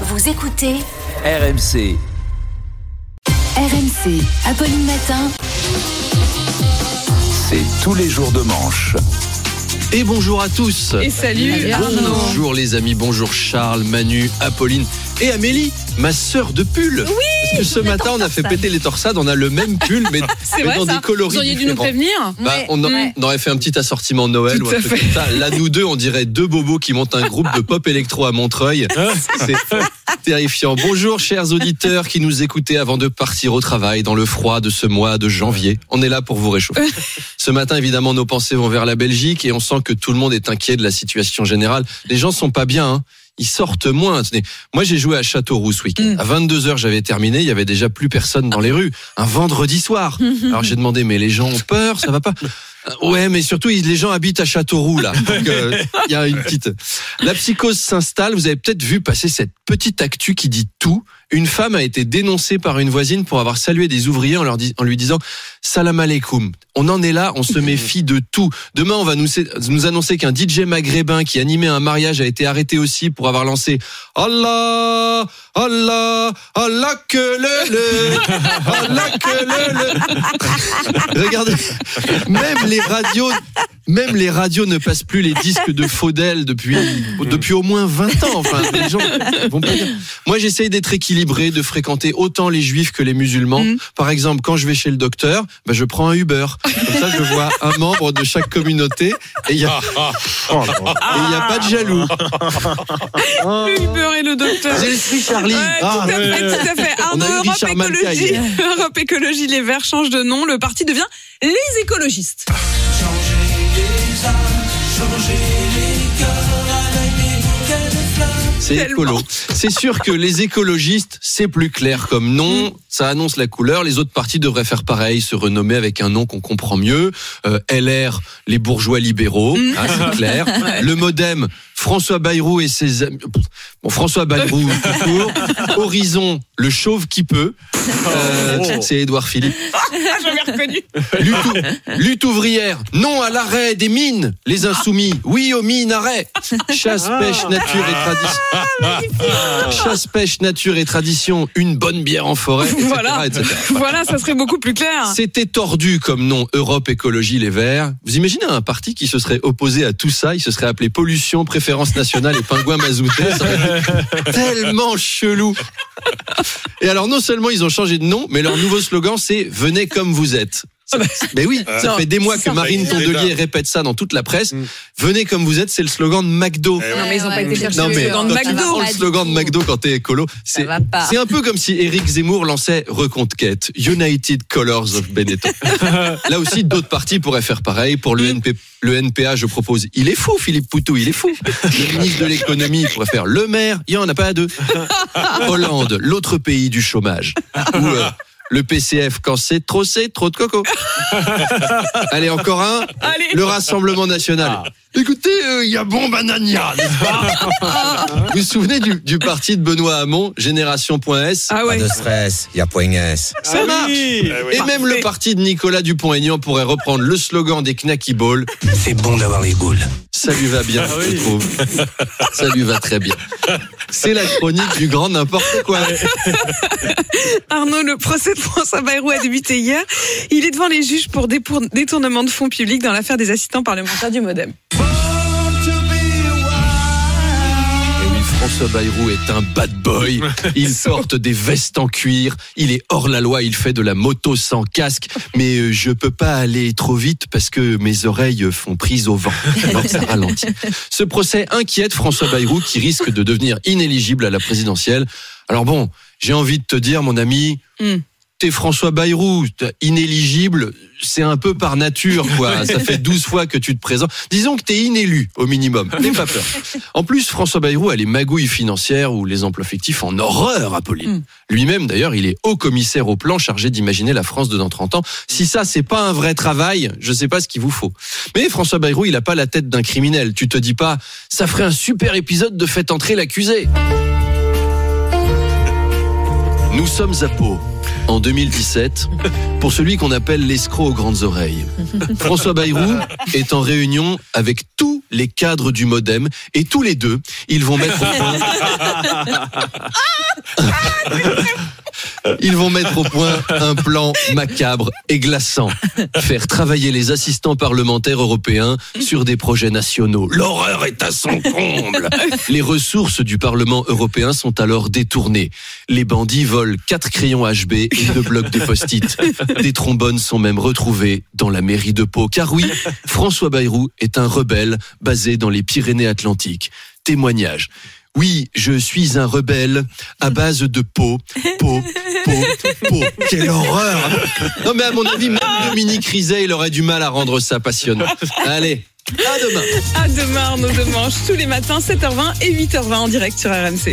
Vous écoutez RMC. RMC, Apolline Matin. C'est tous les jours de manche. Et bonjour à tous. Et salut Arnaud. Bonjour les amis, bonjour Charles, Manu, Apolline et Amélie, ma sœur de pull. Oui. Parce que ce matin on a fait péter les torsades, on a le même pull mais, mais vrai, dans ça. des coloris Vous auriez dû nous prévenir. Bah, on, a- Ouais. on aurait fait un petit assortiment Noël Tout ou un truc comme ça. Là, nous deux, on dirait deux bobos qui montent un groupe de pop électro à Montreuil. C'est terrifiant. Bonjour, chers auditeurs qui nous écoutez avant de partir au travail dans le froid de ce mois de janvier. On est là pour vous réchauffer. Ce matin, évidemment, nos pensées vont vers la Belgique et on sent que tout le monde est inquiet de la situation générale. Les gens sont pas bien. hein. Ils sortent moins. Tenez, moi, j'ai joué à Châteauroux ce week-end. Mm. À 22 h j'avais terminé. Il y avait déjà plus personne dans les rues. Un vendredi soir. Alors j'ai demandé, mais les gens ont peur, ça va pas? Ouais, mais surtout les gens habitent à Châteauroux là. Euh, Il y a une petite. La psychose s'installe. Vous avez peut-être vu passer cette petite actu qui dit tout. Une femme a été dénoncée par une voisine pour avoir salué des ouvriers en, leur dis- en lui disant Salam alaikum. On en est là, on se méfie de tout. Demain, on va nous, nous annoncer qu'un DJ maghrébin qui animait un mariage a été arrêté aussi pour avoir lancé Allah, Allah, Allah que le le, Allah que le le. Regardez, même les radios, même les radios ne passent plus les disques de Faudel depuis depuis au moins 20 ans. Enfin, les gens vont pas dire. Moi, j'essaye d'être équilibré, de fréquenter autant les juifs que les musulmans. Mhm. Par exemple, quand je vais chez le docteur, bah, je prends un Uber. Comme ça, je vois un membre de chaque communauté et il y a et il y a pas de jaloux. Le Uber et le docteur. J'ai l'esprit Charlie. Ouais, Ah, tout à fait, tout à fait. Arnaud, Europe Écologie. Europe Écologie Les Verts change de nom. Le parti devient les écologistes. C'est écolo. C'est sûr que les écologistes, c'est plus clair comme nom. Ça annonce la couleur. Les autres partis devraient faire pareil, se renommer avec un nom qu'on comprend mieux. Euh, LR, les bourgeois libéraux, hein, c'est clair. Le MoDem, François Bayrou et ses amis. Bon, François Bayrou, tout court. Horizon, le chauve qui peut. Euh, c'est Édouard Philippe. J'avais reconnu. Lutte, lutte ouvrière, non à l'arrêt des mines, les insoumis, oui aux mines, arrêt. Chasse, pêche, nature et tradition. Chasse, pêche, nature et tradition, une bonne bière en forêt, etc. Voilà. etc. Voilà, ça serait beaucoup plus clair. C'était tordu comme nom Europe Écologie Les Verts. Vous imaginez un parti qui se serait opposé à tout ça Il se serait appelé Pollution, Préférence Nationale et Pingouin Mazouté. Tellement chelou. Et alors non seulement ils ont changé de nom, mais leur nouveau slogan c'est Venez comme vous êtes. Ça- Mais oui, ça Non, fait des mois que ça. Marine Tondelier répète ça dans toute la presse. Venez comme vous êtes, c'est le slogan de McDo. Non, mais ils ont pas été chercher Non le slogan de McDo. le slogan de McDo quand t'es écolo, c'est un peu comme si Éric Zemmour lançait Reconquête, United Colors of Benetton. Là aussi, d'autres partis pourraient faire pareil. Pour le, NP, le NPA, je propose, il est fou, Philippe Poutou, il est fou. Le ministre de l'économie pourrait faire le maire, il y en a pas à deux. Hollande, l'autre pays du chômage. Euh, le PCF, quand c'est trop, c'est trop de coco. Allez, encore un. Allez. Le Rassemblement National. Écoutez, euh, il y a bon banania, n'est-ce pas Vous vous souvenez du, du parti de Benoît Hamon, Génération.s Ah ouais. Pas de stress, y a point S. Ça marche Et même le parti de Nicolas Dupont-Aignan pourrait reprendre le slogan des Knacky Ball. C'est bon d'avoir les boules. Ça lui va bien, je trouve. Ça lui va très bien. C'est la chronique du grand n'importe quoi. Arnaud, le procès de François Bayrou a débuté hier. Il est devant les juges pour détournement de fonds publics dans l'affaire des assistants parlementaires du Modem. François Bayrou est un bad boy. Il porte des vestes en cuir. Il est hors la loi. Il fait de la moto sans casque. Mais euh, je peux pas aller trop vite parce que mes oreilles font prise au vent. Alors ça ralentit. Ce procès inquiète François Bayrou qui risque de devenir inéligible à la présidentielle. Alors bon, j'ai envie de te dire, mon ami, Hmm. T'es François Bayrou, t'es inéligible, c'est un peu par nature, quoi. Ça fait 12 fois que tu te présentes. Disons que t'es inélu, au minimum. N'aie pas peur. En plus, François Bayrou a les magouilles financières ou les emplois fictifs en horreur, Apolline. Lui-même, d'ailleurs, il est haut commissaire au plan chargé d'imaginer la France de dans 30 ans. Si ça, c'est pas un vrai travail, je sais pas ce qu'il vous faut. Mais François Bayrou, il a pas la tête d'un criminel. Tu te dis pas, ça ferait un super épisode de Faites entrer l'accusé. Nous sommes à Pau. En 2017, pour celui qu'on appelle l'escroc aux grandes oreilles. François Bayrou est en réunion avec tous les cadres du modem et tous les deux, ils vont mettre au point. Ils vont mettre au point un plan macabre et glaçant. Faire travailler les assistants parlementaires européens sur des projets nationaux. L'horreur est à son comble. Les ressources du Parlement européen sont alors détournées. Les bandits volent quatre crayons HB et deux blocs de post-it. Des trombones sont même retrouvés dans la mairie de Pau. Car oui, François Bayrou est un rebelle basé dans les Pyrénées-Atlantiques. Témoignage. Oui, je suis un rebelle à base de peau, peau, peau, peau. Quelle horreur Non mais à mon avis, même Dominique Rizet, il aurait du mal à rendre ça passionnant. Allez, à demain À demain, Arnaud de Manche, tous les matins, 7h20 et 8h20 en direct sur RMC.